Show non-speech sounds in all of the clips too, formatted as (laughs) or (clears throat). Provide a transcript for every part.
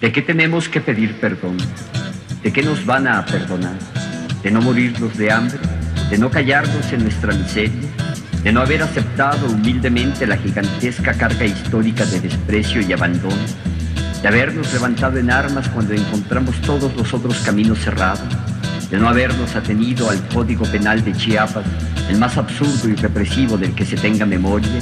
¿De qué tenemos que pedir perdón? ¿De qué nos van a perdonar? ¿De no morirnos de hambre? ¿De no callarnos en nuestra miseria? ¿De no haber aceptado humildemente la gigantesca carga histórica de desprecio y abandono? ¿De habernos levantado en armas cuando encontramos todos los otros caminos cerrados? ¿De no habernos atenido al Código Penal de Chiapas, el más absurdo y represivo del que se tenga memoria?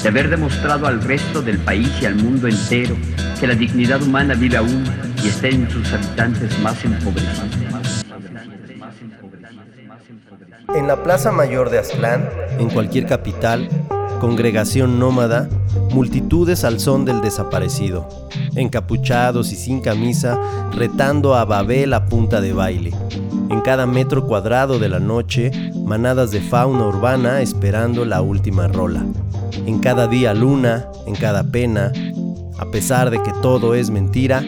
¿De haber demostrado al resto del país y al mundo entero que la dignidad humana vive aún y está en sus habitantes más empobrecidos. En la Plaza Mayor de Aztlán, en cualquier capital, congregación nómada, multitudes al son del desaparecido, encapuchados y sin camisa, retando a Babel a punta de baile. En cada metro cuadrado de la noche, manadas de fauna urbana esperando la última rola. En cada día luna, en cada pena, a pesar de que todo es mentira,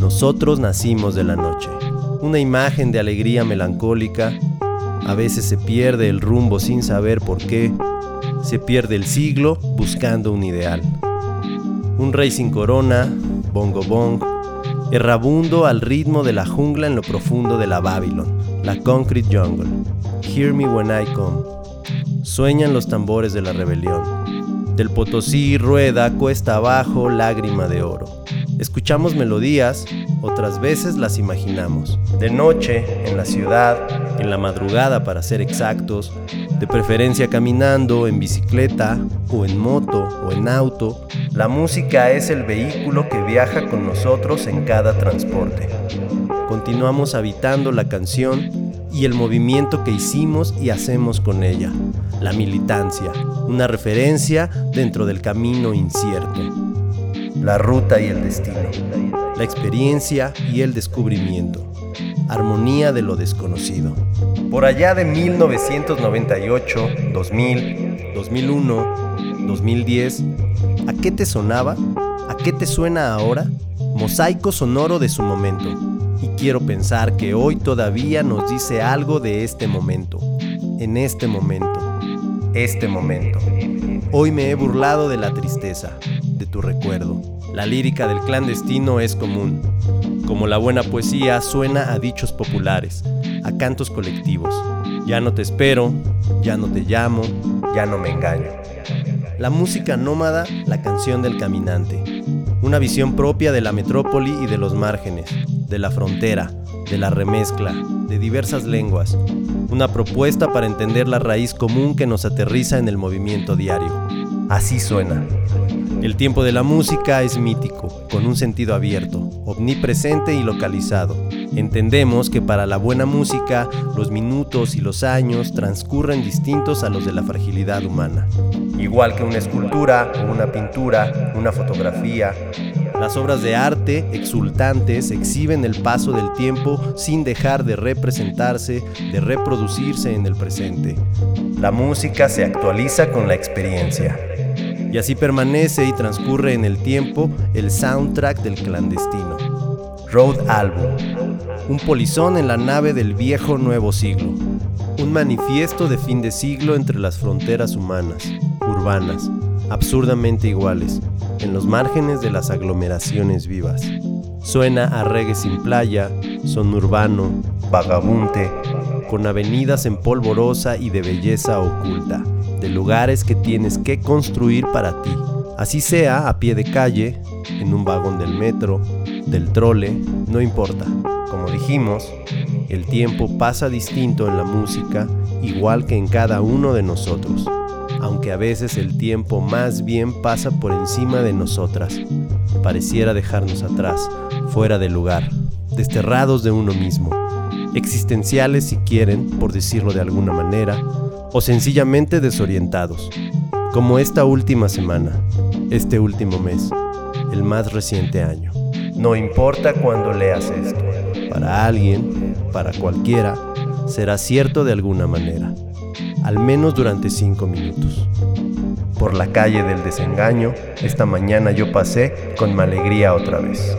nosotros nacimos de la noche. Una imagen de alegría melancólica, a veces se pierde el rumbo sin saber por qué, se pierde el siglo buscando un ideal. Un rey sin corona, bongo bong, errabundo al ritmo de la jungla en lo profundo de la Babylon, la concrete jungle. Hear me when I come. Sueñan los tambores de la rebelión. Del Potosí rueda cuesta abajo lágrima de oro. Escuchamos melodías, otras veces las imaginamos. De noche, en la ciudad, en la madrugada para ser exactos, de preferencia caminando, en bicicleta, o en moto, o en auto, la música es el vehículo que viaja con nosotros en cada transporte. Continuamos habitando la canción y el movimiento que hicimos y hacemos con ella, la militancia, una referencia dentro del camino incierto, la ruta y el destino, la experiencia y el descubrimiento, armonía de lo desconocido. Por allá de 1998, 2000, 2001, 2010, ¿a qué te sonaba? ¿A qué te suena ahora? Mosaico sonoro de su momento y quiero pensar que hoy todavía nos dice algo de este momento, en este momento, este momento. Hoy me he burlado de la tristeza, de tu recuerdo. La lírica del clandestino es común, como la buena poesía suena a dichos populares, a cantos colectivos. Ya no te espero, ya no te llamo, ya no me engaño. La música nómada, la canción del caminante. Una visión propia de la metrópoli y de los márgenes, de la frontera, de la remezcla, de diversas lenguas, una propuesta para entender la raíz común que nos aterriza en el movimiento diario. Así suena. El tiempo de la música es mítico, con un sentido abierto, omnipresente y localizado. Entendemos que para la buena música los minutos y los años transcurren distintos a los de la fragilidad humana. Igual que una escultura una pintura, una fotografía, las obras de arte exultantes exhiben el paso del tiempo sin dejar de representarse, de reproducirse en el presente. La música se actualiza con la experiencia. Y así permanece y transcurre en el tiempo el soundtrack del clandestino. Road Album. Un polizón en la nave del viejo nuevo siglo. Un manifiesto de fin de siglo entre las fronteras humanas, urbanas, absurdamente iguales, en los márgenes de las aglomeraciones vivas. Suena a reggae sin playa, son urbano, vagabunte, con avenidas en polvorosa y de belleza oculta, de lugares que tienes que construir para ti. Así sea a pie de calle, en un vagón del metro, del trole, no importa. Como dijimos, el tiempo pasa distinto en la música, igual que en cada uno de nosotros aunque a veces el tiempo más bien pasa por encima de nosotras. Pareciera dejarnos atrás, fuera de lugar, desterrados de uno mismo, existenciales si quieren, por decirlo de alguna manera, o sencillamente desorientados, como esta última semana, este último mes, el más reciente año. No importa cuándo leas esto, para alguien, para cualquiera, será cierto de alguna manera al menos durante cinco minutos. Por la calle del desengaño, esta mañana yo pasé con mi alegría otra vez.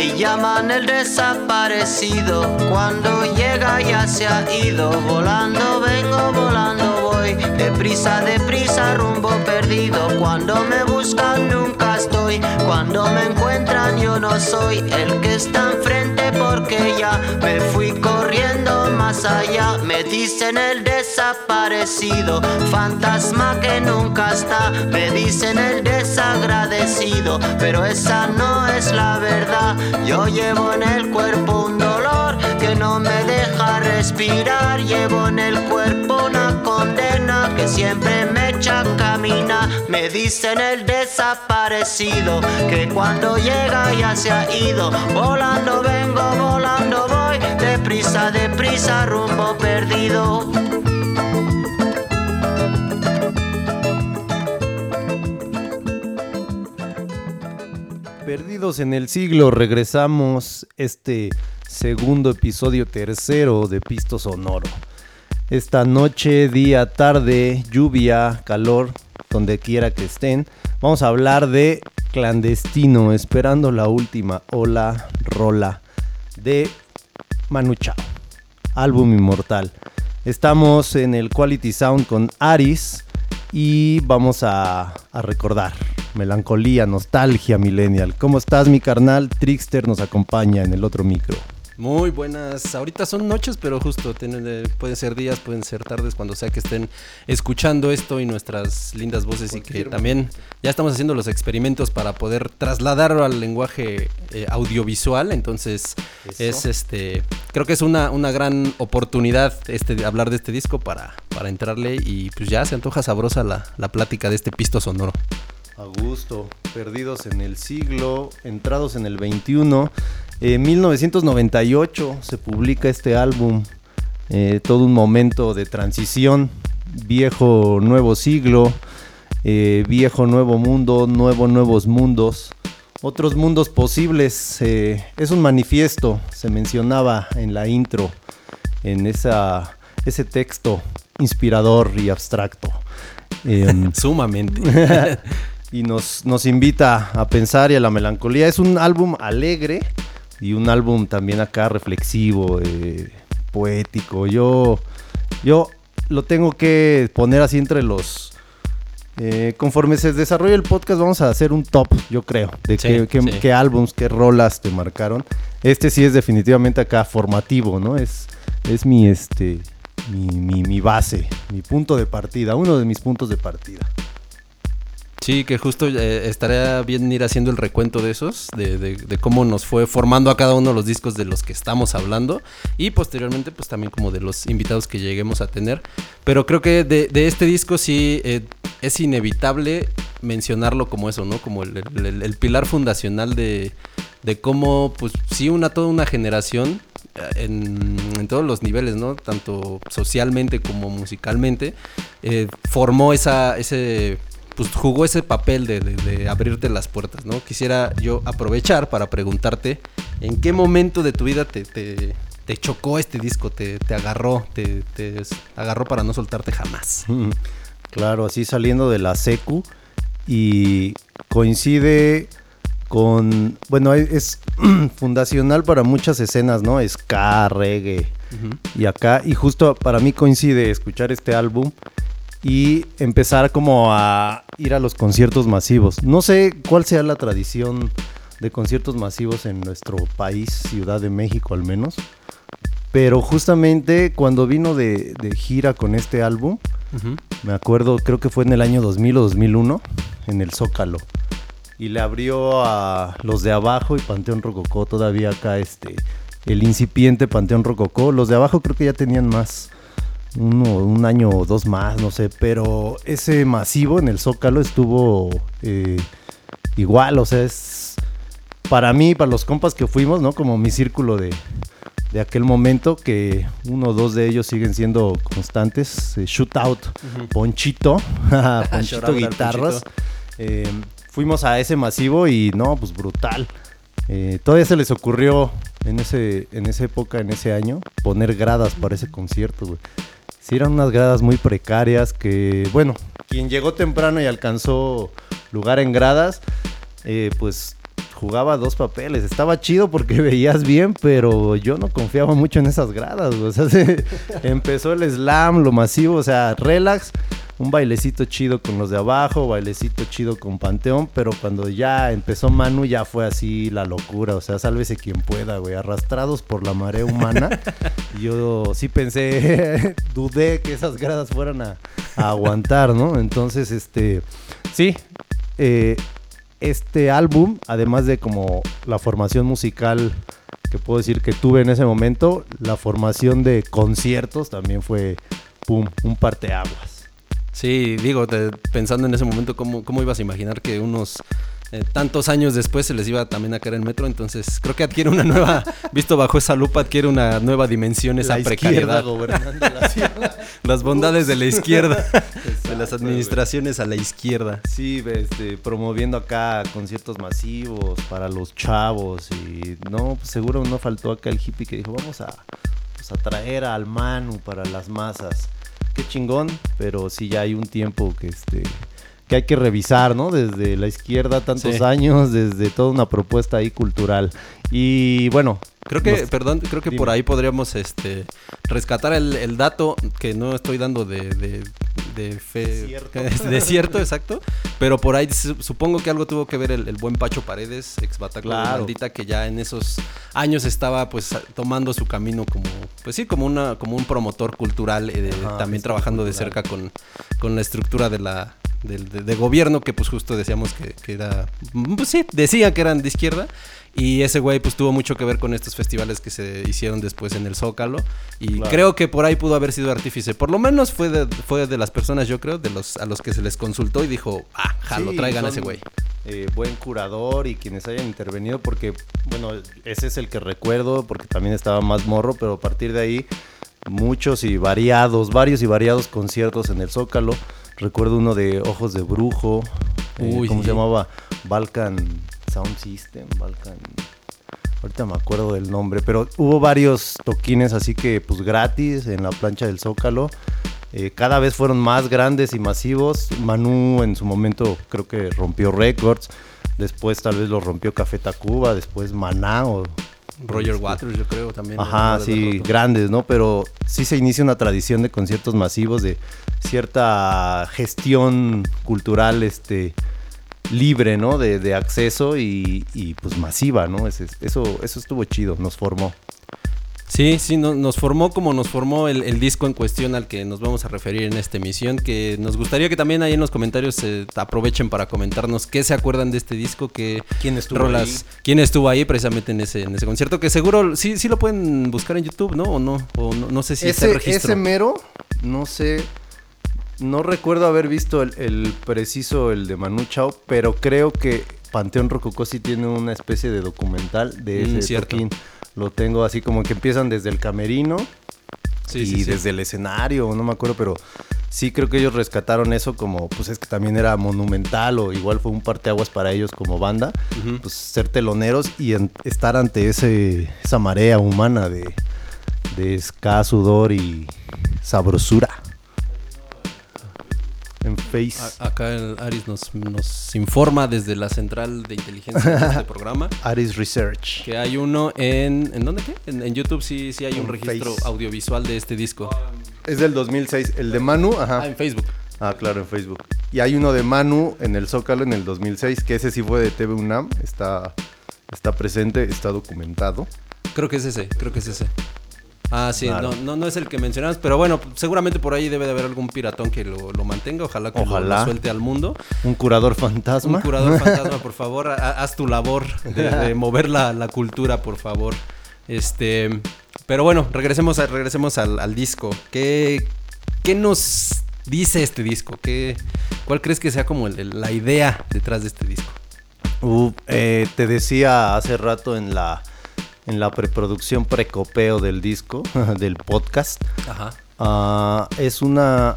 Me llaman el desaparecido, cuando llega ya se ha ido, volando vengo volando voy, deprisa, deprisa, rumbo perdido. Cuando me buscan nunca estoy, cuando me encuentran yo no soy el que está enfrente porque ya me fui corriendo allá. Me dicen el desaparecido, fantasma que nunca está. Me dicen el desagradecido, pero esa no es la verdad. Yo llevo en el cuerpo un dolor que no me deja respirar. Llevo en el cuerpo una condena que siempre me echa a caminar. Me dicen el desaparecido que cuando llega ya se ha ido. Volando vengo, volando voy, deprisa, deprisa, rumbo perdido. Perdidos en el siglo, regresamos este segundo episodio tercero de Pisto Sonoro. Esta noche, día, tarde, lluvia, calor, donde quiera que estén, vamos a hablar de Clandestino, esperando la última ola rola de Manu Chao, álbum inmortal. Estamos en el Quality Sound con Aris y vamos a, a recordar melancolía, nostalgia millennial. ¿Cómo estás mi carnal? Trickster nos acompaña en el otro micro. Muy buenas. Ahorita son noches, pero justo tienen, eh, pueden ser días, pueden ser tardes, cuando sea que estén escuchando esto y nuestras lindas voces y que también ya estamos haciendo los experimentos para poder trasladarlo al lenguaje eh, audiovisual. Entonces Eso. es este, creo que es una, una gran oportunidad este hablar de este disco para, para entrarle y pues ya se antoja sabrosa la, la plática de este pisto sonoro. A gusto, perdidos en el siglo, entrados en el 21. En 1998 se publica este álbum, eh, todo un momento de transición, viejo nuevo siglo, eh, viejo nuevo mundo, nuevo nuevos mundos, otros mundos posibles. eh, es un manifiesto, se mencionaba en la intro, en esa, ese texto inspirador y abstracto. Em, (laughs) Sumamente. (laughs) y nos, nos invita a pensar y a la melancolía. Es un álbum alegre y un álbum también acá reflexivo, eh, poético. Yo, yo lo tengo que poner así entre los... eh, conforme se desarrolle el podcast vamos a hacer un top, yo creo, de Sí, qué, qué- sí. qué álbums, qué rolas te marcaron. Este sí es definitivamente acá formativo, ¿no? Es, es mi, este, mi, mi, mi base, mi punto de partida, uno de mis puntos de partida. Sí, que justo eh, estaría bien ir haciendo el recuento de esos, de, de- de cómo nos fue formando a cada uno los discos de los que estamos hablando y posteriormente pues también como de los invitados que lleguemos a tener. Pero creo que de, de este disco sí eh, es inevitable mencionarlo como eso, ¿no? Como el, pilar fundacional de, de cómo pues sí una toda una generación eh, en, todos los niveles, ¿no? Tanto socialmente como musicalmente, formó esa, ese, pues jugó ese papel de, de- de abrirte las puertas, ¿no? Quisiera yo aprovechar para preguntarte, ¿en qué momento de tu vida te, te- te chocó este disco, te, te agarró, te, agarró para no soltarte jamás? (laughs) Claro, así saliendo de la secu y coincide con, bueno, es- es (clears throat) fundacional para muchas escenas, ¿no? Ska, reggae y acá, y justo para mí coincide escuchar este álbum y empezar como a ir a los conciertos masivos. No sé cuál sea la tradición de conciertos masivos en nuestro país, Ciudad de México al menos, pero justamente cuando vino de, de gira con este álbum, me acuerdo, creo que fue en el año 2000 o 2001, en el Zócalo. Y le abrió a los de abajo y Panteón Rococó, todavía acá este, el incipiente Panteón Rococó. Los de abajo creo que ya tenían más, uno, un año o dos más, no sé. Pero ese masivo en el Zócalo estuvo eh, igual, o sea, es para mí, para los compas que fuimos, ¿no? Como mi círculo de, de aquel momento, que uno o dos de ellos siguen siendo constantes. eh, Shootout, Ponchito, (laughs) (laughs) Ponchito Guitarras. Ponchito. Eh, fuimos a ese masivo y no, pues brutal. Eh, todavía se les ocurrió en, ese, en esa época, en ese año, poner gradas para ese concierto, güey. Sí, eran unas gradas muy precarias que, bueno, quien llegó temprano y alcanzó lugar en gradas, eh, pues jugaba dos papeles. Estaba chido porque (laughs) veías bien, pero yo no confiaba mucho en esas gradas. O sea, (laughs) se- empezó el slam, lo masivo, o sea, relax, un bailecito chido con los de abajo, bailecito chido con Panteón, pero cuando ya empezó Manu ya fue así la locura. O sea, sálvese quien pueda, güey, arrastrados por la marea humana. (laughs) yo sí pensé, (laughs) dudé que esas gradas fueran a, a aguantar, ¿no? Entonces, este, sí, eh, este álbum, además de como la formación musical que puedo decir que tuve en ese momento, la formación de conciertos también fue, pum, un parteaguas. Sí, digo, te- pensando en ese momento, ¿cómo, cómo ibas a imaginar que unos eh, tantos años después se les iba también a caer el metro? Entonces, creo que adquiere una nueva, (laughs) visto bajo esa lupa, adquiere una nueva dimensión esa La precariedad. gobernando la. (laughs) Las bondades de la izquierda, (laughs) de las administraciones a la izquierda. Sí, este, promoviendo acá conciertos masivos para los chavos y no, pues seguro no faltó acá el hippie que dijo, vamos a, pues, a traer al Manu para las masas. Qué chingón, pero sí ya hay un tiempo que este que hay que revisar, ¿no? Desde la izquierda tantos Sí. años, desde toda una propuesta ahí cultural. Y bueno, Creo que, nos- perdón, creo que Dime. por ahí podríamos este rescatar el, el dato que no estoy dando de, de, de fe. De cierto. (laughs) de cierto, exacto. Pero por ahí su- supongo que algo tuvo que ver el, el buen Pacho Paredes, ex Claro. Maldita, que ya en esos años estaba pues tomando su camino como, pues sí, como una, como un promotor cultural, eh, de- Ajá, también trabajando de cerca con, con la estructura de la del- de, de gobierno que pues justo decíamos que, que era pues sí decía que eran de izquierda y ese güey pues tuvo mucho que ver con estos festivales que se hicieron después en el Zócalo y Claro. creo que por ahí pudo haber sido artífice por lo menos fue de, fue de las personas yo creo de los a los que se les consultó y dijo ah jalo Sí, traigan a ese güey eh, buen curador y quienes hayan intervenido, porque, bueno, ese es el que recuerdo, porque también estaba más morro, pero a partir de ahí, muchos y variados, varios y variados conciertos en el Zócalo. Recuerdo uno de Ojos de Brujo, eh, Uy, ¿cómo sí. se llamaba? Balkan Sound System, Balkan... Ahorita me acuerdo del nombre, pero hubo varios toquines así que pues gratis en la plancha del Zócalo. Eh, cada vez fueron más grandes y masivos. Manu en su momento creo que rompió récords. Después tal vez lo rompió Café Tacuba, después Maná o... Roger este, Waters yo creo también Ajá, sí, grandes, ¿no? Pero sí se inicia una tradición de conciertos masivos, de cierta gestión cultural este, libre, ¿no? De, de acceso y, y, pues masiva, ¿no? Ese- eso, eso estuvo chido, nos formó. Sí, sí, no- nos formó como nos formó el, el disco en cuestión al que nos vamos a referir en esta emisión, que nos gustaría que también ahí en los comentarios se aprovechen para comentarnos qué se acuerdan de este disco, qué ¿Quién estuvo rolas, ahí? quién estuvo ahí precisamente en ese, en ese concierto, que seguro sí, sí lo pueden buscar en YouTube, ¿no? O no, o no, no sé si está ese, registro. ese mero, no sé, no recuerdo haber visto el, el preciso, el de Manu Chao, pero creo que Panteón Rococó sí tiene una especie de documental de Mm, ese cierto. toquín. Lo tengo así como que empiezan desde el camerino Sí, y sí, sí. desde el escenario, no me acuerdo, pero sí creo que ellos rescataron eso como, pues es que también era monumental o igual fue un parteaguas para ellos como banda, pues ser teloneros y en- estar ante ese, esa marea humana de, de ska, sudor y sabrosura. En Face, A- Acá Aris nos, nos informa desde la central de inteligencia de este (laughs) programa Aris Research. que hay uno en... ¿En dónde qué? En, en YouTube sí, sí hay un registro Face. audiovisual de este disco. Es del 2006, el de Manu, Ah, ajá. en Facebook. Ah, claro, en Facebook. Y hay uno de Manu en el Zócalo en el 2006, que ese sí fue de TV UNAM, está, está presente, está documentado. Creo que es ese, creo que es ese. Ah, sí, Claro. no, no, no es el que mencionabas, pero bueno, seguramente por ahí debe de haber algún piratón que lo, lo mantenga, ojalá que lo- Lo, Ojalá. suelte al mundo. Un curador fantasma. Un curador (laughs) fantasma, por favor, ha- haz tu labor de, de (laughs) mover la, la cultura, por favor. Este, pero bueno, regresemos, a- regresemos al, al disco. ¿Qué, ¿Qué nos dice este disco? ¿Qué, ¿Cuál crees que sea como el- la idea detrás de este disco? Uh, eh, te decía hace rato en la, en la preproducción precopeo del disco, (laughs) del podcast, Ajá. ah, es una...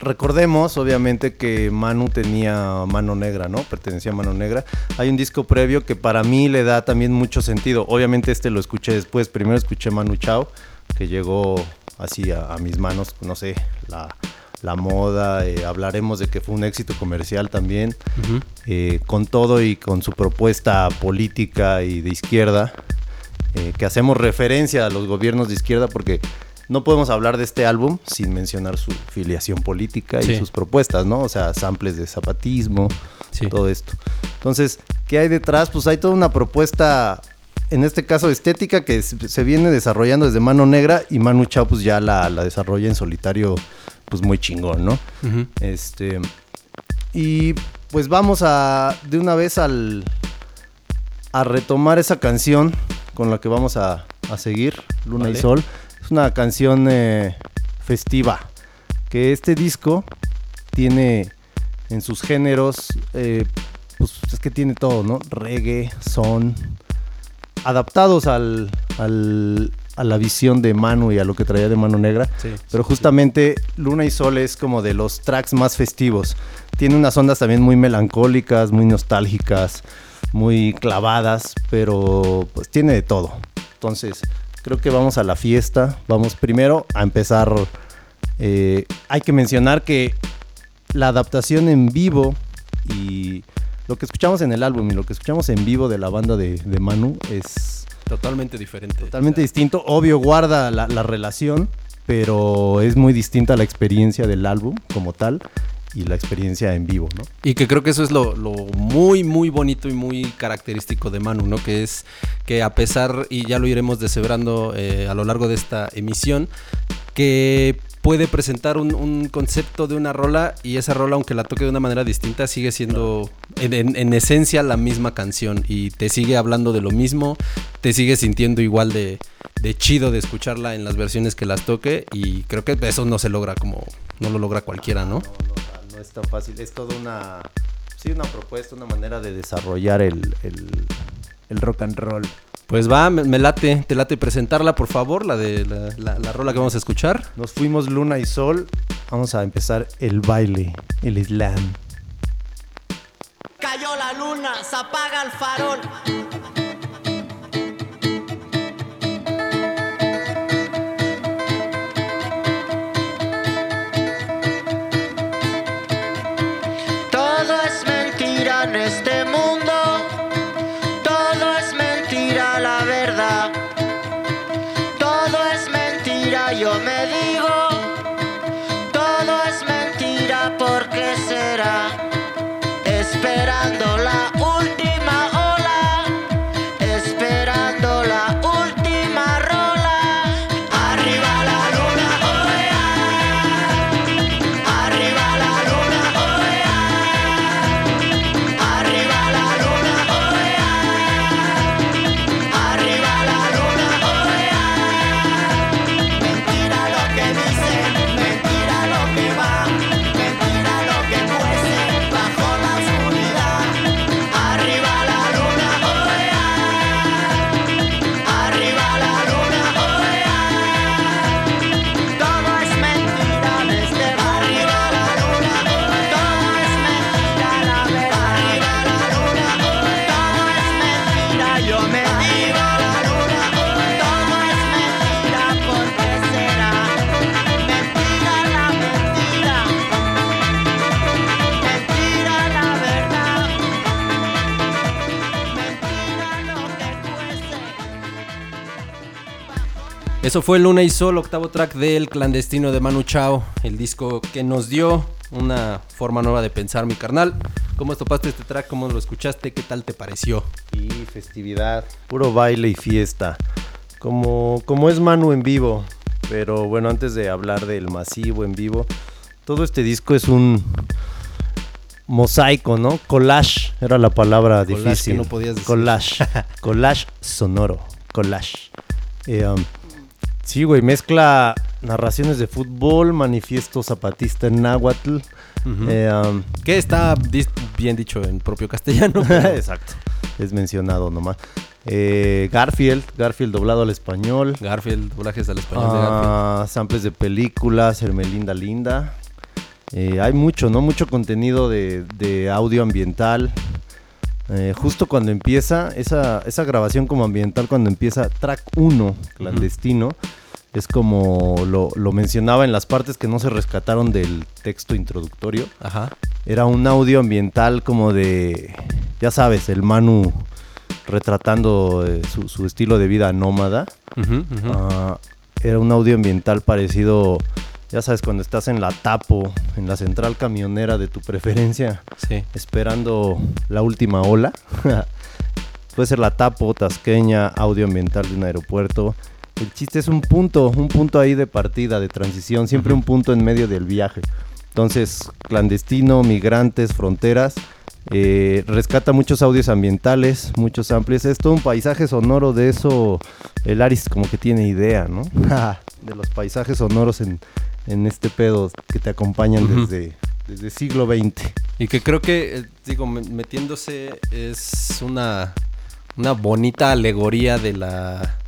Recordemos, obviamente, que Manu tenía Mano Negra, ¿no? Pertenecía a Mano Negra. Hay un disco previo que para mí le da también mucho sentido. Obviamente este lo escuché después. Primero escuché Manu Chao, que llegó así a, a mis manos, no sé, la, la moda, eh, hablaremos de que fue un éxito comercial también, eh, con todo y con su propuesta política y de izquierda, eh, que hacemos referencia a los gobiernos de izquierda porque no podemos hablar de este álbum sin mencionar su filiación política y Sí. sus propuestas, ¿no? O sea, samples de zapatismo, Sí. todo esto. Entonces, ¿qué hay detrás? Pues hay toda una propuesta, en este caso estética, que se viene desarrollando desde Mano Negra y Manu Chao pues ya la, la desarrolla en solitario, pues muy chingón, ¿no? Este. Y pues vamos a. de una vez al. a retomar esa canción con la que vamos a, a seguir, Luna y. Sol. Es una canción eh, festiva. Que este disco tiene en sus géneros. eh, pues es que tiene todo, ¿no? Reggae, son. Adaptados al, al- a la visión de Manu y a lo que traía de Mano Negra. Sí, Pero sí, justamente Luna y Sol es como de los tracks más festivos. Tiene unas ondas también muy melancólicas, muy nostálgicas, muy clavadas, pero pues tiene de todo. Entonces, creo que vamos a la fiesta. Vamos primero a empezar. eh, hay que mencionar que la adaptación en vivo y lo que escuchamos en el álbum y lo que escuchamos en vivo de la banda de, de Manu es Totalmente diferente. Totalmente O sea, distinto. Obvio, guarda la, la relación, pero es muy distinta la experiencia del álbum como tal y la experiencia en vivo, ¿no? Y que creo que eso es lo, lo muy, muy bonito y muy característico de Manu, ¿no? Que es que a pesar, y ya lo iremos deshebrando eh, a lo largo de esta emisión, que puede presentar un, un concepto de una rola y esa rola, aunque la toque de una manera distinta, sigue siendo en, en- en esencia la misma canción y te sigue hablando de lo mismo, te sigue sintiendo igual de, de chido de escucharla en las versiones que las toque y creo que eso no se logra como, no lo logra cualquiera, ¿no? Es tan fácil. Es toda una, sí, una propuesta, una manera de desarrollar el, el- el rock and roll. Pues va, me, me late, te late presentarla, por favor, la de la, la- la rola que vamos a escuchar. Nos fuimos Luna y Sol. Vamos a empezar el baile, el slam. Cayó la luna, se apaga el farol. Eso fue Luna y Sol, octavo track del clandestino de Manu Chao, el disco que nos dio una forma nueva de pensar, mi carnal. ¿Cómo topaste este track? ¿Cómo lo escuchaste? ¿Qué tal te pareció? Y festividad. Puro baile y fiesta. Como, como es Manu en vivo. Pero bueno, antes de hablar del masivo en vivo, todo este disco es un mosaico, ¿no? Collage era la palabra Collage difícil. que no podías decir. Collage. (laughs) Collage sonoro. Collage. Eh, um, sí, güey, mezcla narraciones de fútbol, manifiesto zapatista en náhuatl. Eh, um, Que está bien dicho en propio castellano. (laughs) pero- Exacto. Es mencionado nomás. Eh, Garfield, Garfield doblado al español. Garfield, doblajes al español de Garfield. Ah, samples de películas, Hermelinda Linda. Eh, hay mucho, ¿no? Mucho contenido de, de audio ambiental. Eh, justo cuando empieza, esa, esa grabación como ambiental, cuando empieza track 1, clandestino, es como lo, lo mencionaba en las partes que no se rescataron del texto introductorio. Ajá. Era un audio ambiental como de, ya sabes, el Manu retratando eh, su, su estilo de vida nómada. Ah, era un audio ambiental parecido, ya sabes, cuando estás en la tapo, en la central camionera de tu preferencia, Sí. esperando la última ola. (laughs) Puede ser la tapo, tasqueña, audio ambiental de un aeropuerto. El chiste es un punto, un punto ahí de partida, de transición, siempre un punto en medio del viaje. Entonces, clandestino, migrantes, fronteras, eh, rescata muchos audios ambientales, muchos amplios. Es todo un paisaje sonoro de eso. El Aris como que tiene idea, ¿no? (laughs) de los paisajes sonoros en, en este pedo que te acompañan desde, desde siglo XX. Y que creo que, eh, digo, me- metiéndose es una, una bonita alegoría de la...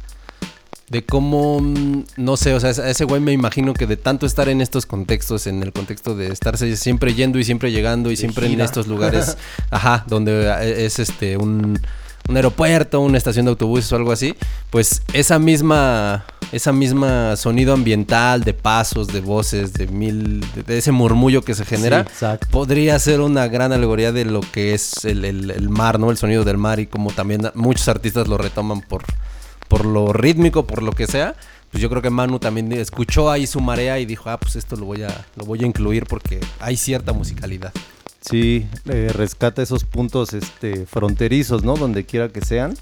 De cómo, mm, no sé, o sea, ese- ese güey me imagino que de tanto estar en estos contextos, en el contexto de estarse siempre yendo y siempre llegando y siempre en estos lugares, (laughs) ajá, donde eh, es este un, un aeropuerto, una estación de autobuses o algo así, pues esa misma, esa misma sonido ambiental de pasos, de voces, de mil, de, de ese murmullo que se genera, Sí, podría ser una gran alegoría de lo que es el, el- el mar, ¿no? El sonido del mar y como también muchos artistas lo retoman por, por lo rítmico, por lo que sea. Pues yo creo que Manu también escuchó ahí su marea y dijo, ah, pues esto lo voy a, lo voy a incluir porque hay cierta musicalidad. Sí, eh, rescata esos puntos este, fronterizos, ¿no? Donde quiera que sean.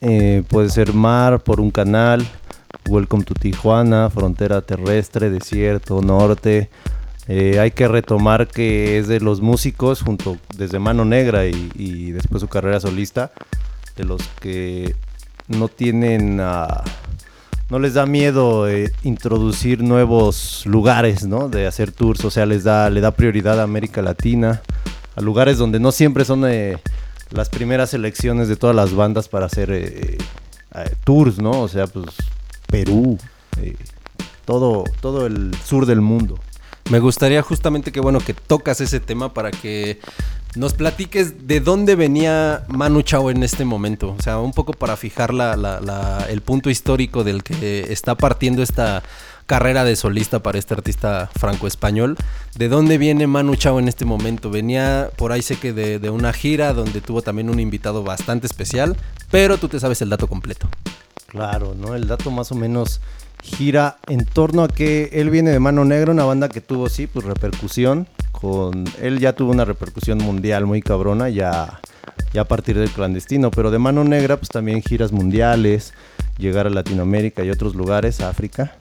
Eh, puede ser mar, por un canal, Welcome to Tijuana, frontera terrestre, desierto, norte. Eh, hay que retomar que es de los músicos, junto desde Mano Negra y, y después su carrera solista, de los que no tienen, ah, no les da miedo eh, introducir nuevos lugares, ¿no? De hacer tours, o sea, les da, le da prioridad a América Latina, a lugares donde no siempre son eh, las primeras selecciones de todas las bandas para hacer eh, tours, ¿no? O sea, pues Perú, todo, todo el sur del mundo. Me gustaría justamente que, bueno, que tocas ese tema para que nos platiques de dónde venía Manu Chao en este momento. O sea, un poco para fijar la, el punto histórico del que está partiendo esta carrera de solista para este artista franco-español. ¿De dónde viene Manu Chao en este momento? Venía por ahí sé que de, de una gira donde tuvo también un invitado bastante especial, pero tú te sabes el dato completo. Claro, ¿no? El dato más o menos gira en torno a que él viene de Mano Negra, una banda que tuvo, sí, pues repercusión. Con él ya tuvo una repercusión mundial muy cabrona, ya, ya a partir del clandestino, pero de Mano Negra, pues también giras mundiales, llegar a Latinoamérica y otros lugares, África.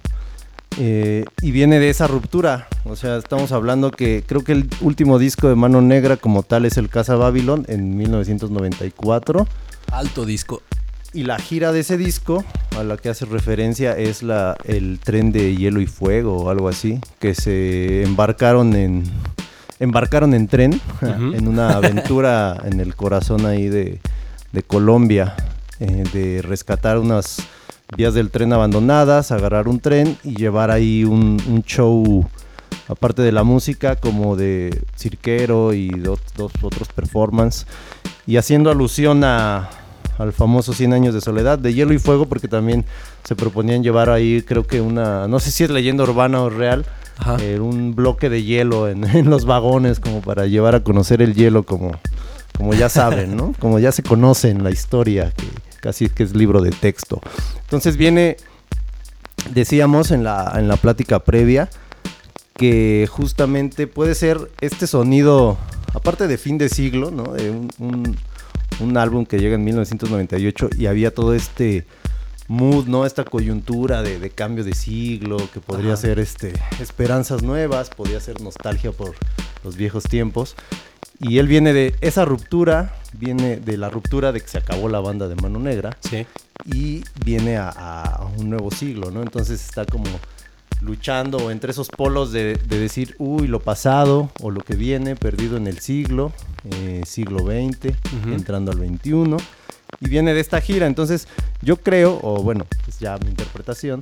Eh, y viene de esa ruptura, o sea, estamos hablando que creo que el último disco de Mano Negra como tal es el Casa Babylon en 1994. Alto disco. Y la gira de ese disco, a la que hace referencia, es la, el tren de hielo y fuego o algo así, que se embarcaron en, embarcaron en tren, (laughs) Ujú. en una aventura en el corazón ahí de, de Colombia, eh, de rescatar unas vías del tren abandonadas, agarrar un tren y llevar ahí un, un show, aparte de la música, como de cirquero y dos, dos otros performances, y haciendo alusión a, al famoso 100 años de soledad de hielo y fuego, porque también se proponían llevar ahí, creo que una, no sé si es leyenda urbana o real. Eh, un bloque de hielo en, (laughs) en los vagones, como para llevar a conocer el hielo, como, como ya saben, ¿no? (laughs) Como ya se conoce en la historia, que casi que es libro de texto. Entonces viene, decíamos en la, en la plática previa, que justamente puede ser este sonido, aparte de fin de siglo, ¿no? De un, un- un álbum que llega en 1998 y había todo este mood, ¿no? Esta coyuntura de, de cambio de siglo, que podría Ajá. ser este, esperanzas nuevas, podría ser nostalgia por los viejos tiempos. Y él viene de esa ruptura, viene de la ruptura de que se acabó la banda de Mano Negra Sí. y viene a, a un nuevo siglo, ¿no? Entonces está como luchando entre esos polos de, de decir, uy, lo pasado o lo que viene, perdido en el siglo, eh, siglo XX, Ujú. entrando al XXI, y viene de esta gira. Entonces yo creo, o bueno, es ya mi interpretación,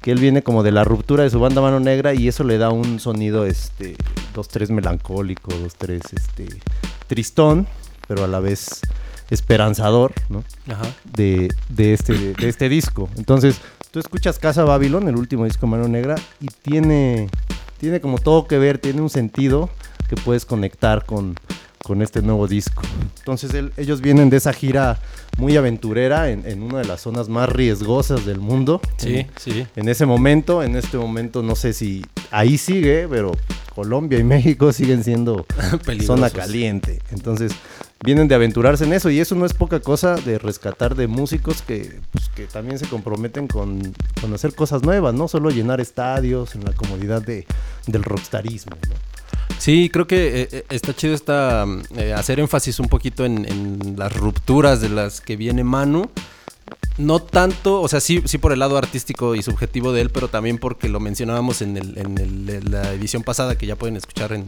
que él viene como de la ruptura de su banda Mano Negra y eso le da un sonido, este, dos, tres melancólico, dos, tres, este, tristón, pero a la vez esperanzador, ¿no? Ajá. de, de este, de este disco. Entonces, tú escuchas Casa Babylon, el último disco de Mano Negra, y tiene, tiene como todo que ver, tiene un sentido que puedes conectar con, con este nuevo disco. Entonces él- ellos vienen de esa gira muy aventurera en, en una de las zonas más riesgosas del mundo. Sí, En- sí. en ese momento, en este momento no sé si ahí sigue, pero Colombia y (laughs) México siguen siendo (laughs) zona caliente. Entonces vienen de aventurarse en eso y eso no es poca cosa de rescatar de músicos que, pues, que también se comprometen con, con hacer cosas nuevas, no solo llenar estadios en la comodidad de, del rockstarismo. ¿no? Sí, creo que eh, eh, está chido esta, mm, eh, hacer énfasis un poquito en, en las rupturas de las que viene Manu. No tanto, o sea, sí, sí por el lado artístico y subjetivo de él, pero también porque lo mencionábamos en, el, en, el- en la edición pasada, que ya pueden escuchar en,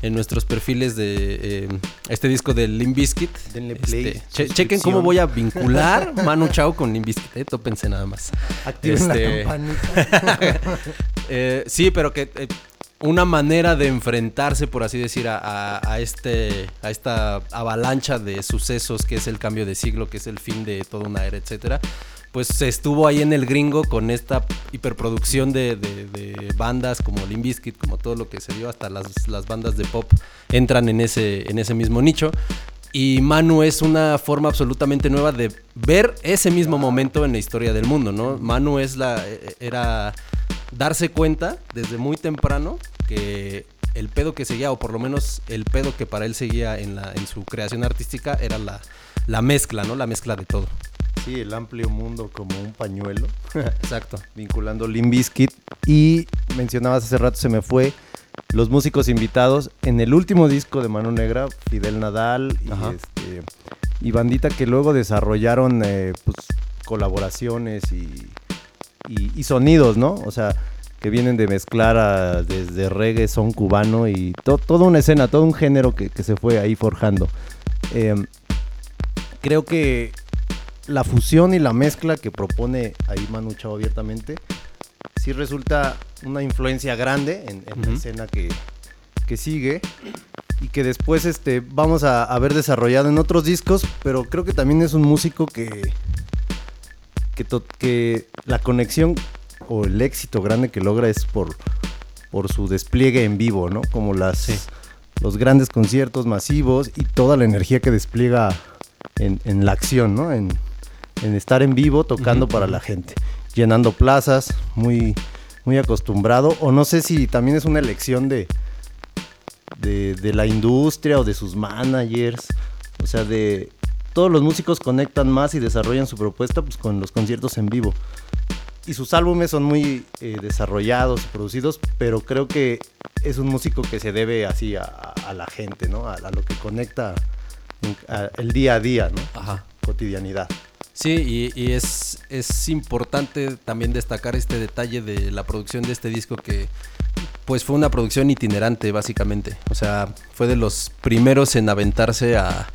en nuestros perfiles de eh, este disco de Limp Bizkit. Denle play, Este, che- chequen cómo voy a vincular (laughs) Manu Chao con Limp Bizkit, eh, tópense nada más. Activen Este, la campanita. (laughs) Eh, sí, pero que una manera de enfrentarse, por así decir, a, este, a esta avalancha de sucesos que es el cambio de siglo, que es el fin de toda una era, etcétera. Pues se estuvo ahí en el gringo con esta hiperproducción de, bandas como Limp Bizkit, como todo lo que se dio, hasta las, las bandas de pop entran en ese, en ese mismo nicho. Y Manu es una forma absolutamente nueva de ver ese mismo momento en la historia del mundo, ¿no? Manu es la eh, era darse cuenta desde muy temprano que el pedo que seguía, o por lo menos el pedo que para él seguía en, la, en su creación artística, era la, la mezcla, ¿no? La mezcla de todo. Sí, el amplio mundo como un pañuelo. (laughs) Exacto. vinculando Limp Bizkit y mencionabas hace rato se me fue los músicos invitados en el último disco de Mano Negra Fidel Nadal y, este, y bandita que luego desarrollaron eh, pues, colaboraciones y, y- y sonidos no o sea que vienen de mezclar a- desde reggae son cubano y to- toda una escena todo un género que, que se fue ahí forjando Em, creo que la fusión y la mezcla que propone ahí Manu Chao abiertamente, sí resulta una influencia grande en, en la Ujú. escena que, que sigue y que después este, vamos a, a ver desarrollado en otros discos, pero creo que también es un músico que, que, la conexión o el éxito grande que logra es por, por su despliegue en vivo, ¿no? Como las, Sí. los grandes conciertos masivos y toda la energía que despliega en, en la acción, ¿no? En, en estar en vivo tocando para la gente, llenando plazas, muy, muy acostumbrado. O no sé si también es una elección de, de, de la industria o de sus managers. O sea, de todos los músicos conectan más y desarrollan su propuesta pues, con los conciertos en vivo. Y sus álbumes son muy eh, desarrollados y producidos, pero creo que es un músico que se debe así a, a la gente, ¿no? A, a lo que conecta a- el día a día, ¿no? Ajá. Cotidianidad. Sí, y, y es, es importante también destacar este detalle de la producción de este disco que pues fue una producción itinerante básicamente. O sea, fue de los primeros en aventarse a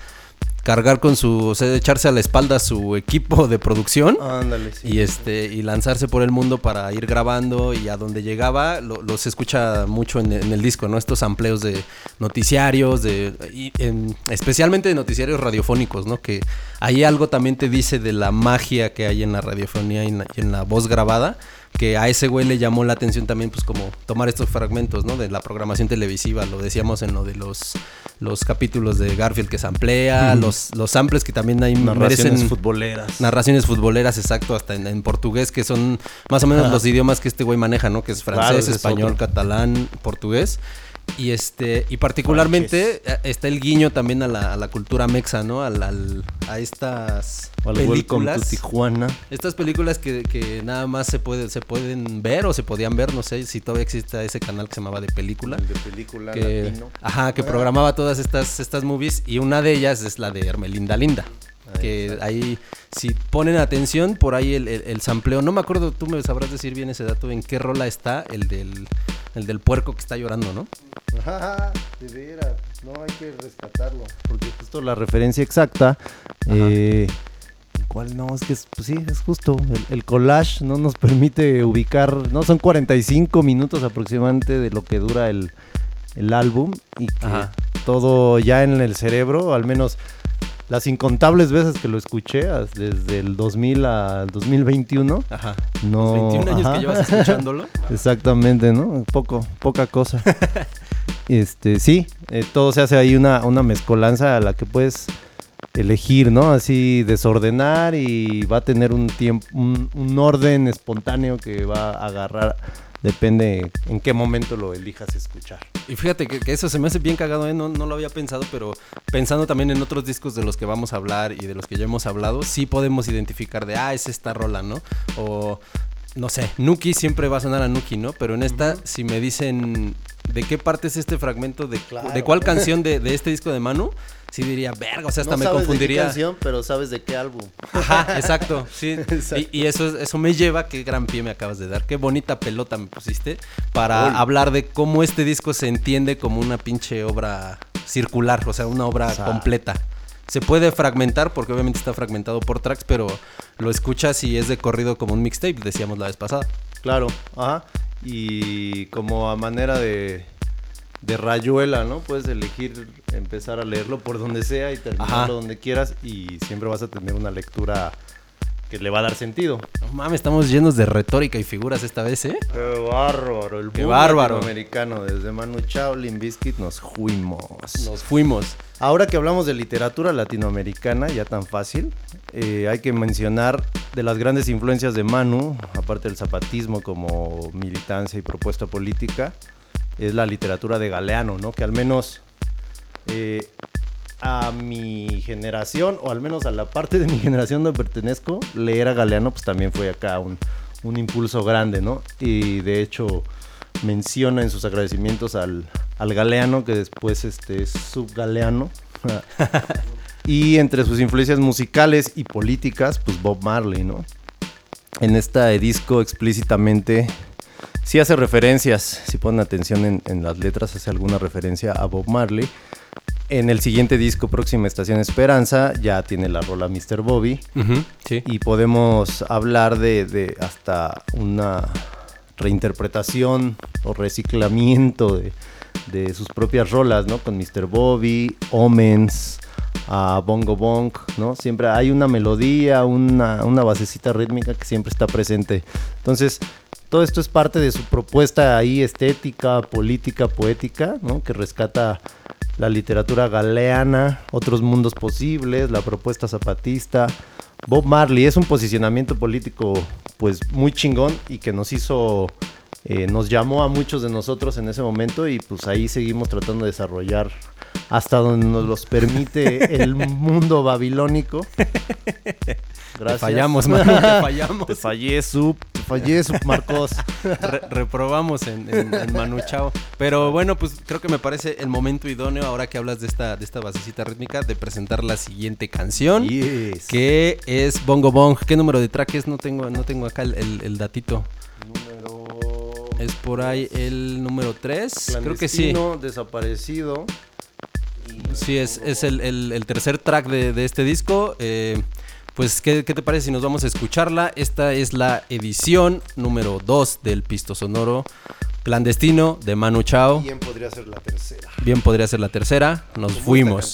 cargar con su, o sea, echarse a la espalda su equipo de producción. Ándale, sí. Y este, y lanzarse por el mundo para ir grabando y a donde llegaba, lo, lo se escucha mucho en, en el disco, ¿no? Estos amplios de noticiarios, de, y en- especialmente de noticiarios radiofónicos, ¿no? Que ahí algo también te dice de la magia que hay en la radiofonía y en la, y en la voz grabada, que a ese güey le llamó la atención también, pues como tomar estos fragmentos, ¿no? De la programación televisiva, lo decíamos en lo de los, los capítulos de Garfield que se amplía, los, los samples que también hay Narraciones merecen futboleras. narraciones futboleras, exacto, hasta en, en portugués, que son más o menos (laughs) los idiomas que este güey maneja, ¿no? Que es francés, es español, otro. catalán, portugués. Y este, y particularmente eh, está el guiño también a la, a la cultura mexa, ¿no? Al, al- a estas Al Welcome to películas. Tijuana. Estas películas que, que nada más se puede, se pueden ver o se podían ver, no sé si todavía existe ese canal que se llamaba de película El de película que, latino. ajá, que programaba todas estas, estas movies y una de ellas es la de Hermelinda Linda. Que exacto. ahí, si ponen atención, por ahí el, el- el sampleo, no me acuerdo, tú me sabrás decir bien ese dato, en qué rola está el del, el del puerco que está llorando, ¿no? Ajá, de veras, no hay que rescatarlo. Porque justo la referencia exacta. Eh, ¿Cuál no? Es que es- pues sí, es justo. El, el collage no nos permite ubicar. No, son 45 minutos aproximadamente de lo que dura el, el álbum. Y que todo ya en el cerebro, al menos las incontables veces que lo escuché, desde el 2000 al 2021. Ajá. No, Los 21 años ajá. que llevas escuchándolo. (laughs) Exactamente, ¿no? Poco, poca cosa. (laughs) este, sí, eh, todo se hace ahí una, una mezcolanza a la que puedes elegir, ¿no? Así desordenar y va a tener un tiempo, un, un orden espontáneo que va a agarrar, depende en qué momento lo elijas escuchar. Y fíjate que, que eso se me hace bien cagado, ¿eh? no, no lo había pensado, pero pensando también en otros discos de los que vamos a hablar y de los que ya hemos hablado, sí podemos identificar de, ah, es esta rola, ¿no? O, no sé, Nuki siempre va a sonar a Nuki, ¿no? Pero en esta, si me dicen de qué parte es este fragmento, de, Claro. de cuál canción de, de este disco de Manu, sí diría, verga, o sea, hasta me confundiría. pero sabes de qué álbum. Ajá, exacto, sí. (laughs) Exacto. Y, y eso, es- eso me lleva, qué gran pie me acabas de dar, qué bonita pelota me pusiste para Uy. hablar de cómo este disco se entiende como una pinche obra circular, o sea, una obra O sea. completa. Se puede fragmentar porque obviamente está fragmentado por tracks, pero lo escuchas y es de corrido como un mixtape, decíamos la vez pasada. Claro, ajá. Y como a manera de, de rayuela, ¿no? Puedes elegir empezar a leerlo por donde sea y terminarlo Ajá. donde quieras y siempre vas a tener una lectura que le va a dar sentido. No mames, estamos llenos de retórica y figuras esta vez, ¿eh? ¡Qué bárbaro! El Qué bárbaro. latinoamericano. Desde Manu Chao, Bizkit, nos fuimos. Nos fuimos. Ahora que hablamos de literatura latinoamericana, ya tan fácil, eh, hay que mencionar de las grandes influencias de Manu, aparte del zapatismo como militancia y propuesta política, es la literatura de Galeano, ¿no? Que al menos eh, a mi generación, o al menos a la parte de mi (laughs) generación donde pertenezco, leer a Galeano pues también fue acá un, un impulso grande, ¿no? Y de hecho menciona en sus agradecimientos al, al Galeano, que después este, es subgaleano. (laughs) y entre sus influencias musicales y políticas, pues Bob Marley, ¿no? En este disco explícitamente sí hace referencias, si ponen atención en, en las letras, hace alguna referencia a Bob Marley. En el siguiente disco, Próxima Estación Esperanza, ya tiene la rola Mr. Bobby Ujú, sí. y podemos hablar de, de hasta una reinterpretación o reciclamiento de, de sus propias rolas, ¿no? Con Mr. Bobby, Omens, a Bongo Bong, ¿no? Siempre hay una melodía, una, una basecita rítmica que siempre está presente. Entonces, todo esto es parte de su propuesta ahí estética, política, poética, ¿no? Que rescata la literatura galeana, otros mundos posibles, la propuesta zapatista. Bob Marley es un posicionamiento político pues muy chingón y que nos hizo, eh, nos llamó a muchos de nosotros en ese momento y pues ahí seguimos tratando de desarrollar hasta donde nos los permite el mundo babilónico. (laughs) Te fallamos, mano, te fallamos. (laughs) Te fallé, Sup. Fallé, Marcos. Re- reprobamos en, en, en Manu Chao. Pero bueno, pues creo que me parece el momento idóneo, ahora que hablas de esta, de esta basecita rítmica, de presentar la siguiente canción. Yes. Que es Bongo Bong. ¿Qué número de track es? No tengo, no tengo acá el, el- el datito. Número... Es por ahí el número 3. Creo que sí. Desaparecido. Sí, es, es el, el- el tercer track de, de este disco. Eh, pues, ¿qué, qué te parece si nos vamos a escucharla? Esta es la edición número 2 del Pisto Sonoro Clandestino de Manu Chao. Bien podría ser la tercera. Bien podría ser la tercera. Nos Como fuimos.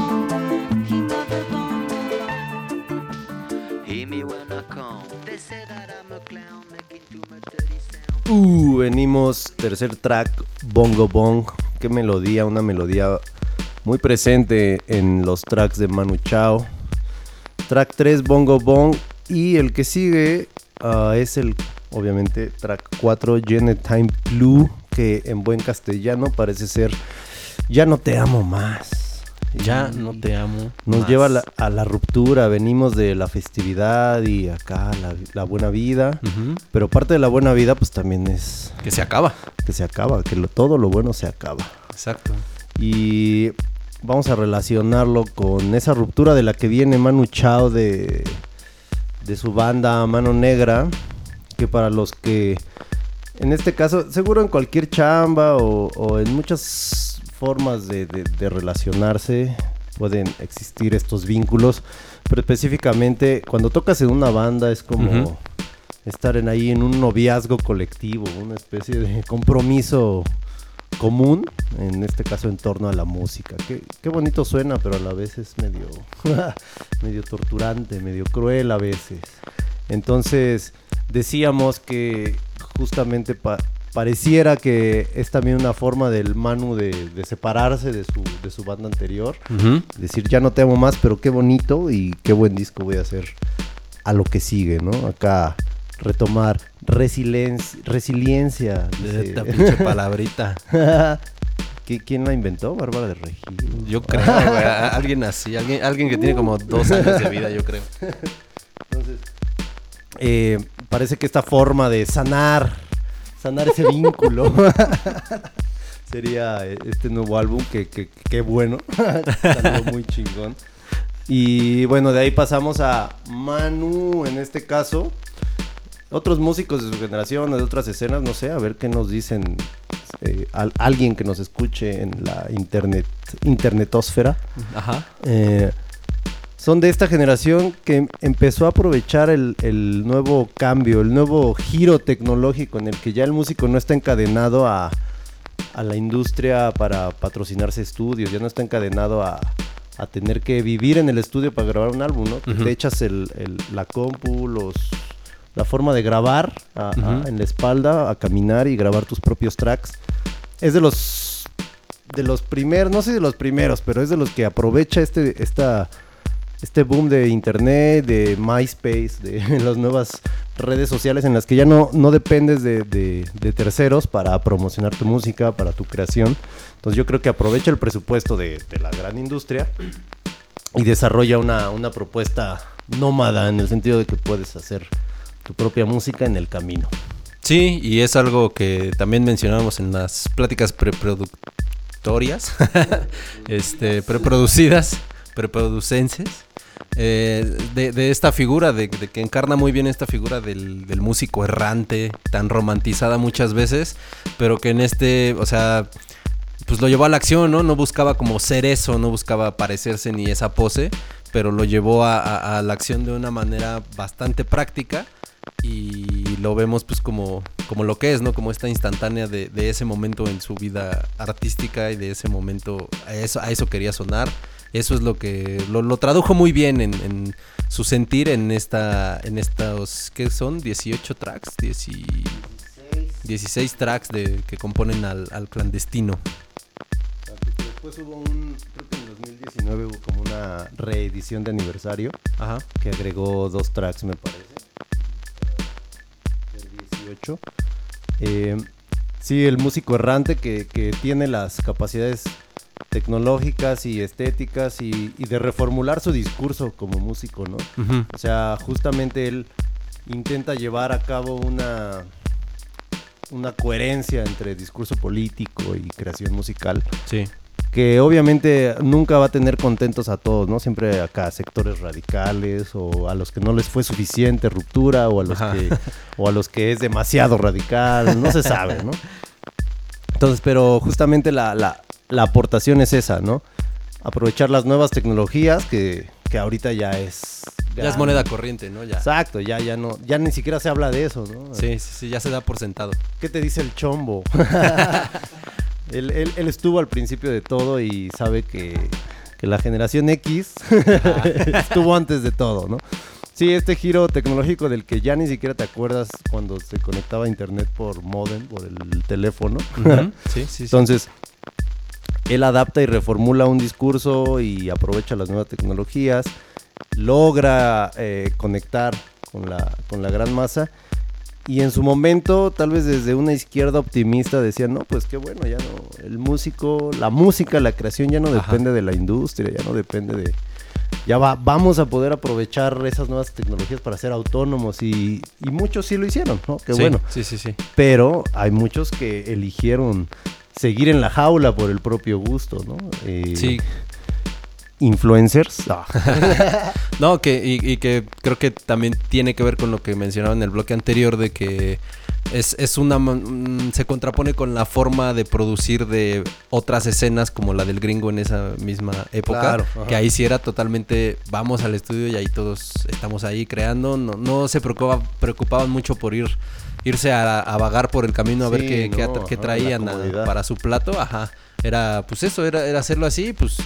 Uh, venimos, tercer track, Bongo Bong. Qué melodía, una melodía muy presente en los tracks de Manu Chao. Track 3, Bongo Bong. Y el que sigue ah, es el, obviamente, track 4, Time Blue, que en buen castellano parece ser Ya no te amo más. Ya no te amo. Nos más. lleva a la, a la ruptura, venimos de la festividad y acá la, la buena vida. Pero parte de la buena vida pues también es Que se acaba. que se acaba, que lo- todo lo bueno se acaba. Exacto. Y vamos a relacionarlo con esa ruptura de la que viene Manu Chao de, de su banda Mano Negra, que para los que, en este caso, seguro en cualquier chamba o, o en muchas formas de, de- de relacionarse pueden existir estos vínculos, pero específicamente cuando tocas en una banda es como estar en ahí en un noviazgo colectivo, una especie de compromiso común, en este caso en torno a la música. Qué, qué bonito suena, pero a la vez es medio, (laughs) medio torturante, medio cruel a veces. Entonces decíamos que justamente pa- pareciera que es también una forma del Manu de, de separarse de su, de su banda anterior. Decir, ya no te amo más, pero qué bonito y qué buen disco voy a hacer a lo que sigue, ¿no? Acá retomar resiliencia. resiliencia dice. Esta pinche palabrita. (laughs) ¿Qui- ¿Quién la inventó? Bárbara de Regil. Yo creo, güey. Alguien así. Alguien, alguien que tiene como dos años de vida, yo creo. (laughs) Entonces, eh, parece que esta forma de sanar, sanar ese vínculo, (laughs) sería eh, este nuevo álbum, que, que, que- qué bueno, (laughs) salió muy chingón. Y bueno, de ahí pasamos a Manu, en este caso, otros músicos de su generación, de otras escenas, no sé, a ver qué nos dicen eh, al- alguien que nos escuche en la internet, internetosfera. Ajá. Eh, son de esta generación que empezó a aprovechar el, el nuevo cambio, el nuevo giro tecnológico en el que ya el músico no está encadenado a, a la industria para patrocinarse estudios, ya no está encadenado a, a tener que vivir en el estudio para grabar un álbum, ¿no? Ujú. Te echas el, el- la compu, los, la forma de grabar a- en la espalda, a caminar y grabar tus propios tracks. Es de los de los primeros, no sé de los primeros, pero es de los que aprovecha este esta este boom de internet, de MySpace, de (laughs) las nuevas redes sociales en las que ya no, no dependes de, de- terceros para promocionar tu música, para tu creación. Entonces yo creo que aprovecha el presupuesto de, de la gran industria y desarrolla una, una propuesta nómada en el sentido de que puedes hacer tu propia música en el camino. Sí, y es algo que también mencionábamos en las pláticas preproductorias, (laughs) este, preproducidas, preproducenses, eh, de, esta figura, de, que encarna muy bien esta figura del, músico errante, tan romantizada muchas veces, pero que en este, o sea, pues lo llevó a la acción, ¿no? No buscaba como ser eso, no buscaba parecerse ni esa pose, pero lo llevó a la acción de una manera bastante práctica y lo vemos pues como, como lo que es, ¿no? Como esta instantánea de, de ese momento en su vida artística y de ese momento a eso, a eso quería sonar. Eso es lo que lo, lo tradujo muy bien en, en su sentir en esta en estos ¿qué son? 18 tracks, 10 y- 16 tracks de, que componen al, al clandestino. Después hubo un, creo que en 2019 hubo como una reedición de aniversario Ajá. que agregó dos tracks, me parece. El 18. Eh, sí, el músico errante que, que tiene las capacidades tecnológicas y estéticas y, y de reformular su discurso como músico, ¿no? O sea, justamente él intenta llevar a cabo una, una coherencia entre discurso político y creación musical Sí. que obviamente nunca va a tener contentos a todos, ¿no? Siempre acá sectores radicales o a los que no les fue suficiente ruptura o a los Ajá. que o a los que es demasiado radical, no se sabe, ¿no? (laughs) Entonces, pero justamente la, la- la aportación es esa, ¿no? Aprovechar las nuevas tecnologías que, que ahorita ya es Ya es moneda corriente, ¿no? Ya. Exacto, ya ya no ya ni siquiera se habla de eso, ¿no? Sí, sí, sí, ya se da por sentado. ¿Qué te dice el chombo? (laughs) él, él- él estuvo al principio de todo y sabe que, que la generación X (laughs) estuvo antes de todo, ¿no? Sí, este giro tecnológico del que ya ni siquiera te acuerdas cuando se conectaba a internet por modem, por el teléfono. Sí, sí, sí. Entonces, él adapta y reformula un discurso y aprovecha las nuevas tecnologías, logra eh, conectar con la, con la gran masa. Y en su momento, tal vez desde una izquierda optimista, decían, no, pues qué bueno, ya no, el músico, la música, la creación ya no Ajá. depende de la industria, ya no depende de... Ya va, vamos a poder aprovechar esas nuevas tecnologías para ser autónomos y, y muchos sí lo hicieron, ¿no? Qué Sí, bueno Sí, sí, sí. pero hay muchos que eligieron seguir en la jaula por el propio gusto, ¿no? Eh, Sí. Influencers. (laughs) (laughs) No, que, y, y que creo que también tiene que ver con lo que mencionaba en el bloque anterior de que es, es una mm, se contrapone con la forma de producir de otras escenas como la del gringo en esa misma época. Claro, que ahí sí era totalmente vamos al estudio y ahí todos estamos ahí creando. No, no se preocupa- preocupaban mucho por ir irse a, a vagar por el camino a ver Sí, qué, qué no, atra- qué ajá, traían a- para su plato. Ajá. Era pues eso, era, era hacerlo así, pues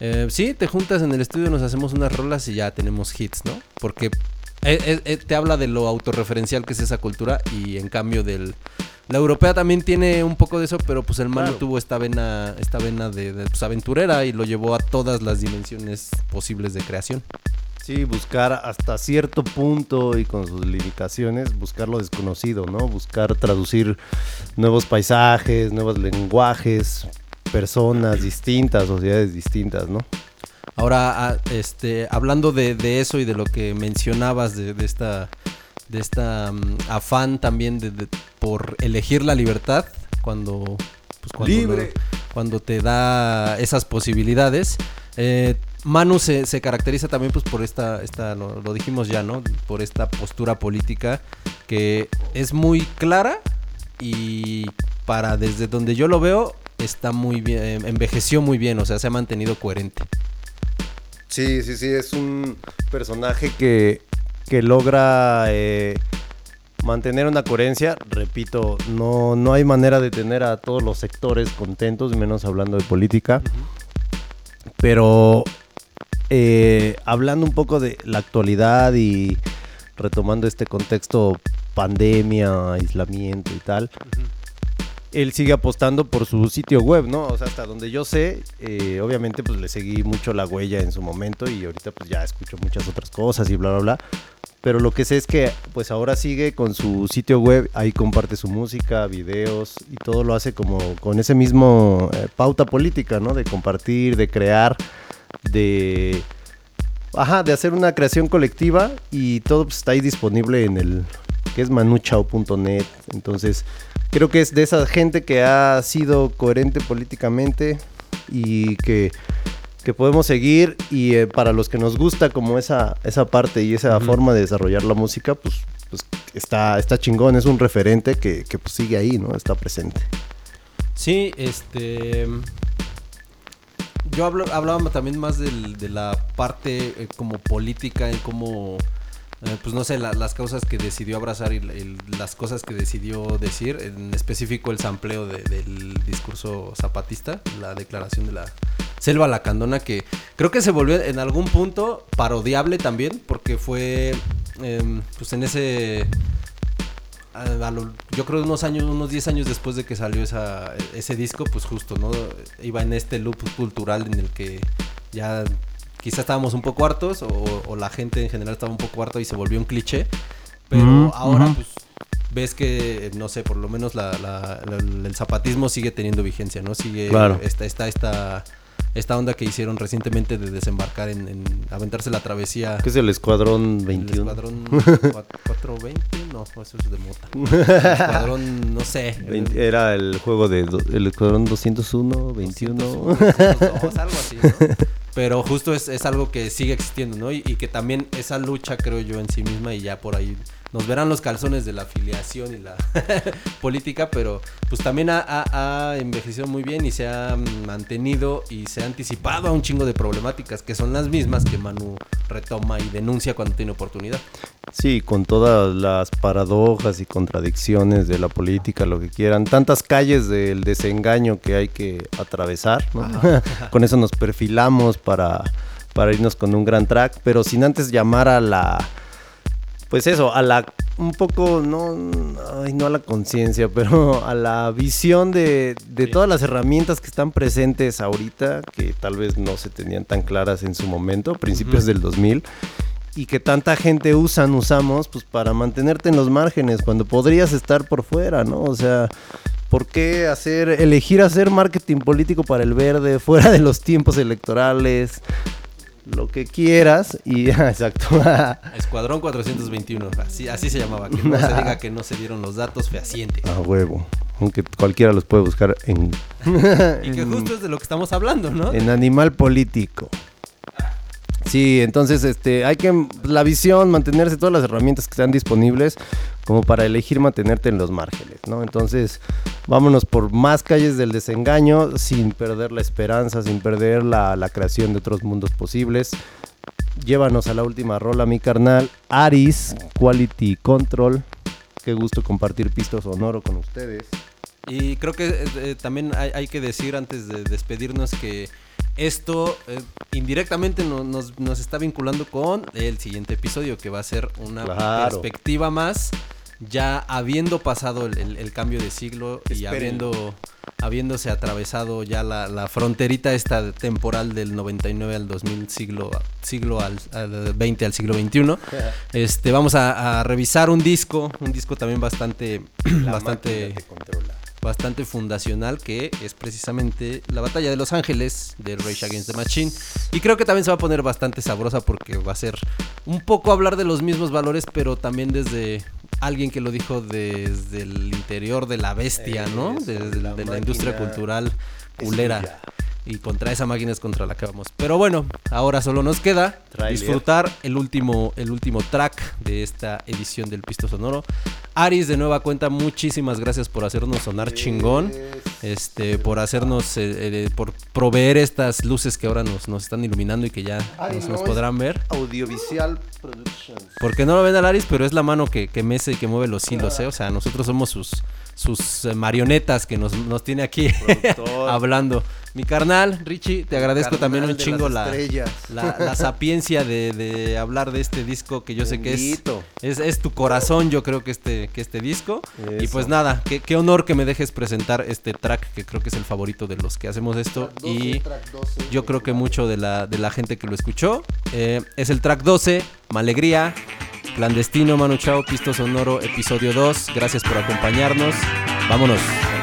eh, sí, te juntas en el estudio, nos hacemos unas rolas y ya tenemos hits, ¿no? Porque eh, eh, eh, te habla de lo autorreferencial que es esa cultura y en cambio del... La europea también tiene un poco de eso, pero pues el Claro. tuvo esta vena, esta vena de, de, pues, aventurera y lo llevó a todas las dimensiones posibles de creación. Sí, buscar hasta cierto punto y con sus limitaciones, buscar lo desconocido, ¿no? Buscar traducir nuevos paisajes, nuevos lenguajes, personas distintas, sociedades distintas, ¿no? Ahora, ah, este, hablando de, de eso y de lo que mencionabas de, de esta, de esta mm, afán también de, de- por elegir la libertad cuando, pues, cuando, Libre. lo- cuando te da esas posibilidades. eh, Manu se, se caracteriza también pues por esta, esta lo, lo dijimos ya, ¿no? Por esta postura política que es muy clara y para desde donde yo lo veo está muy bien, envejeció muy bien, o sea, se ha mantenido coherente. Sí, sí, sí, es un personaje que, que logra eh, mantener una coherencia. Repito, no, no hay manera de tener a todos los sectores contentos, menos hablando de política. Pero eh, hablando un poco de la actualidad y retomando este contexto pandemia, aislamiento y tal, él sigue apostando por su sitio web, ¿no? O sea, hasta donde yo sé, eh, obviamente pues le seguí mucho la huella en su momento y ahorita pues ya escucho muchas otras cosas y bla, bla, bla. Pero lo que sé es que pues ahora sigue con su sitio web, ahí comparte su música, videos y todo lo hace como con ese mismo eh, pauta política, ¿no? De compartir, de crear, de... Ajá, de hacer una creación colectiva y todo pues, está ahí disponible en el que es manuchao.net. Entonces, creo que es de esa gente que ha sido coherente políticamente y que, que podemos seguir. Y eh, para los que nos gusta como esa, esa parte y esa forma de desarrollar la música, pues, pues está, está chingón, es un referente que, que, pues, sigue ahí, ¿no? Está presente. Sí, este. Yo hablo, hablaba también más de la parte eh, como política, en cómo, eh, pues no sé, la- las causas que decidió abrazar y, la- y las cosas que decidió decir, en específico el sampleo de- del discurso zapatista, la declaración de la selva lacandona, que creo que se volvió en algún punto parodiable también, porque fue, em, pues en ese a- a lo- yo creo unos años, unos 10 años después de que salió esa, ese disco, pues justo, ¿no? Iba en este loop cultural en el que ya quizá estábamos un poco hartos o, o la gente en general estaba un poco harto y se volvió un cliché. Pero ahora, pues, ves que, no sé, por lo menos la, la- la- el zapatismo sigue teniendo vigencia, ¿no? Sigue Claro. esta, esta, esta, esta onda que hicieron recientemente de desembarcar en, en aventarse la travesía. ¿Qué es el Escuadrón El 21? escuadrón (laughs) cua- 420, no, eso es de mota. El (laughs) escuadrón, no sé. el- 20 era el juego de do- el Escuadrón 201, 21. 202, algo así, ¿no? (laughs) Pero justo es, es algo que sigue existiendo, ¿no? Y, y que también esa lucha, creo yo, en sí misma, y ya por ahí nos verán los calzones de la afiliación y la (laughs) política, pero pues también ha, ha- ha envejecido muy bien y se ha mantenido y se ha anticipado a un chingo de problemáticas que son las mismas que Manu retoma y denuncia cuando tiene oportunidad. Sí, con todas las paradojas y contradicciones de la política, lo que quieran, tantas calles del desengaño que hay que atravesar, ¿no? (laughs) con eso nos perfilamos para, para irnos con un gran track, pero sin antes llamar a la pues eso, a la un poco, no, ay, no a la conciencia, (laughs) pero a la visión de, de Sí. todas las herramientas que están presentes ahorita, que tal vez no se tenían tan claras en su momento, principios del 2000, y que tanta gente usan, usamos, pues para mantenerte en los márgenes, cuando podrías estar por fuera, ¿no? O sea, ¿por qué hacer, elegir hacer marketing político para el verde fuera de los tiempos electorales? Lo que quieras y, (laughs) exacto. (laughs) Escuadrón 421, así, así se llamaba. Que no se (laughs) diga que no se dieron los datos fehacientes. A huevo. Aunque cualquiera los puede buscar en, Y que justo es de lo que estamos hablando, ¿no? en animal político. Sí, entonces este, hay que la visión, mantenerse todas las herramientas que están disponibles como para elegir mantenerte en los márgenes, ¿no? Entonces, vámonos por más calles del desengaño sin perder la esperanza, sin perder la, la creación de otros mundos posibles. Llévanos a la última rola, mi carnal. Aris, Quality Control. Qué gusto compartir pisto sonoro con ustedes. Y creo que eh, eh, también hay, hay que decir antes de despedirnos que esto eh, indirectamente no- nos, nos está vinculando con el siguiente episodio, que va a ser una Claro. perspectiva más, ya habiendo pasado el, el- el cambio de siglo y habiendo, habiéndose atravesado ya la, la fronterita esta temporal del 99 al 2000, siglo, siglo al, al 20 al siglo 21. (laughs) Este, vamos a, a revisar un disco, un disco también bastante, (clears throat) bastante, bastante fundacional que es precisamente la batalla de Los Ángeles de Rage Against the Machine. Y creo que también se va a poner bastante sabrosa porque va a ser un poco hablar de los mismos valores, pero también desde alguien que lo dijo desde el interior de la bestia, ¿no? Desde la de la industria cultural culera. Y contra esa máquina es contra la que vamos. Pero bueno, ahora solo nos queda disfrutar el último, el último track de esta edición del Pisto Sonoro. Aris, de nueva cuenta, muchísimas gracias por hacernos sonar chingón. Este, por hacernos, eh, eh, por proveer estas luces que ahora nos, nos están iluminando y que ya Aris, nos, podrán ver. Audiovisual Productions. Porque no lo ven al Aris, pero es la mano que, que mece y que mueve los hilos, ¿eh? O sea, nosotros somos sus, sus eh, marionetas que nos, nos tiene aquí (laughs) hablando. Mi carnal, Richie, te agradezco Carnal también un chingo la, la, la (laughs) sapiencia de, de hablar de este disco que yo sé que es, es, es tu corazón, yo creo que este, que este disco. Y pues nada, qué, qué honor que me dejes presentar este track que creo que es el favorito de los que hacemos esto. y yo creo que mucho de la, de la gente que lo escuchó. eh, es el track 12, Malegría, Clandestino, Manu Chao, Pisto Sonoro, episodio 2. Gracias por acompañarnos. Vámonos.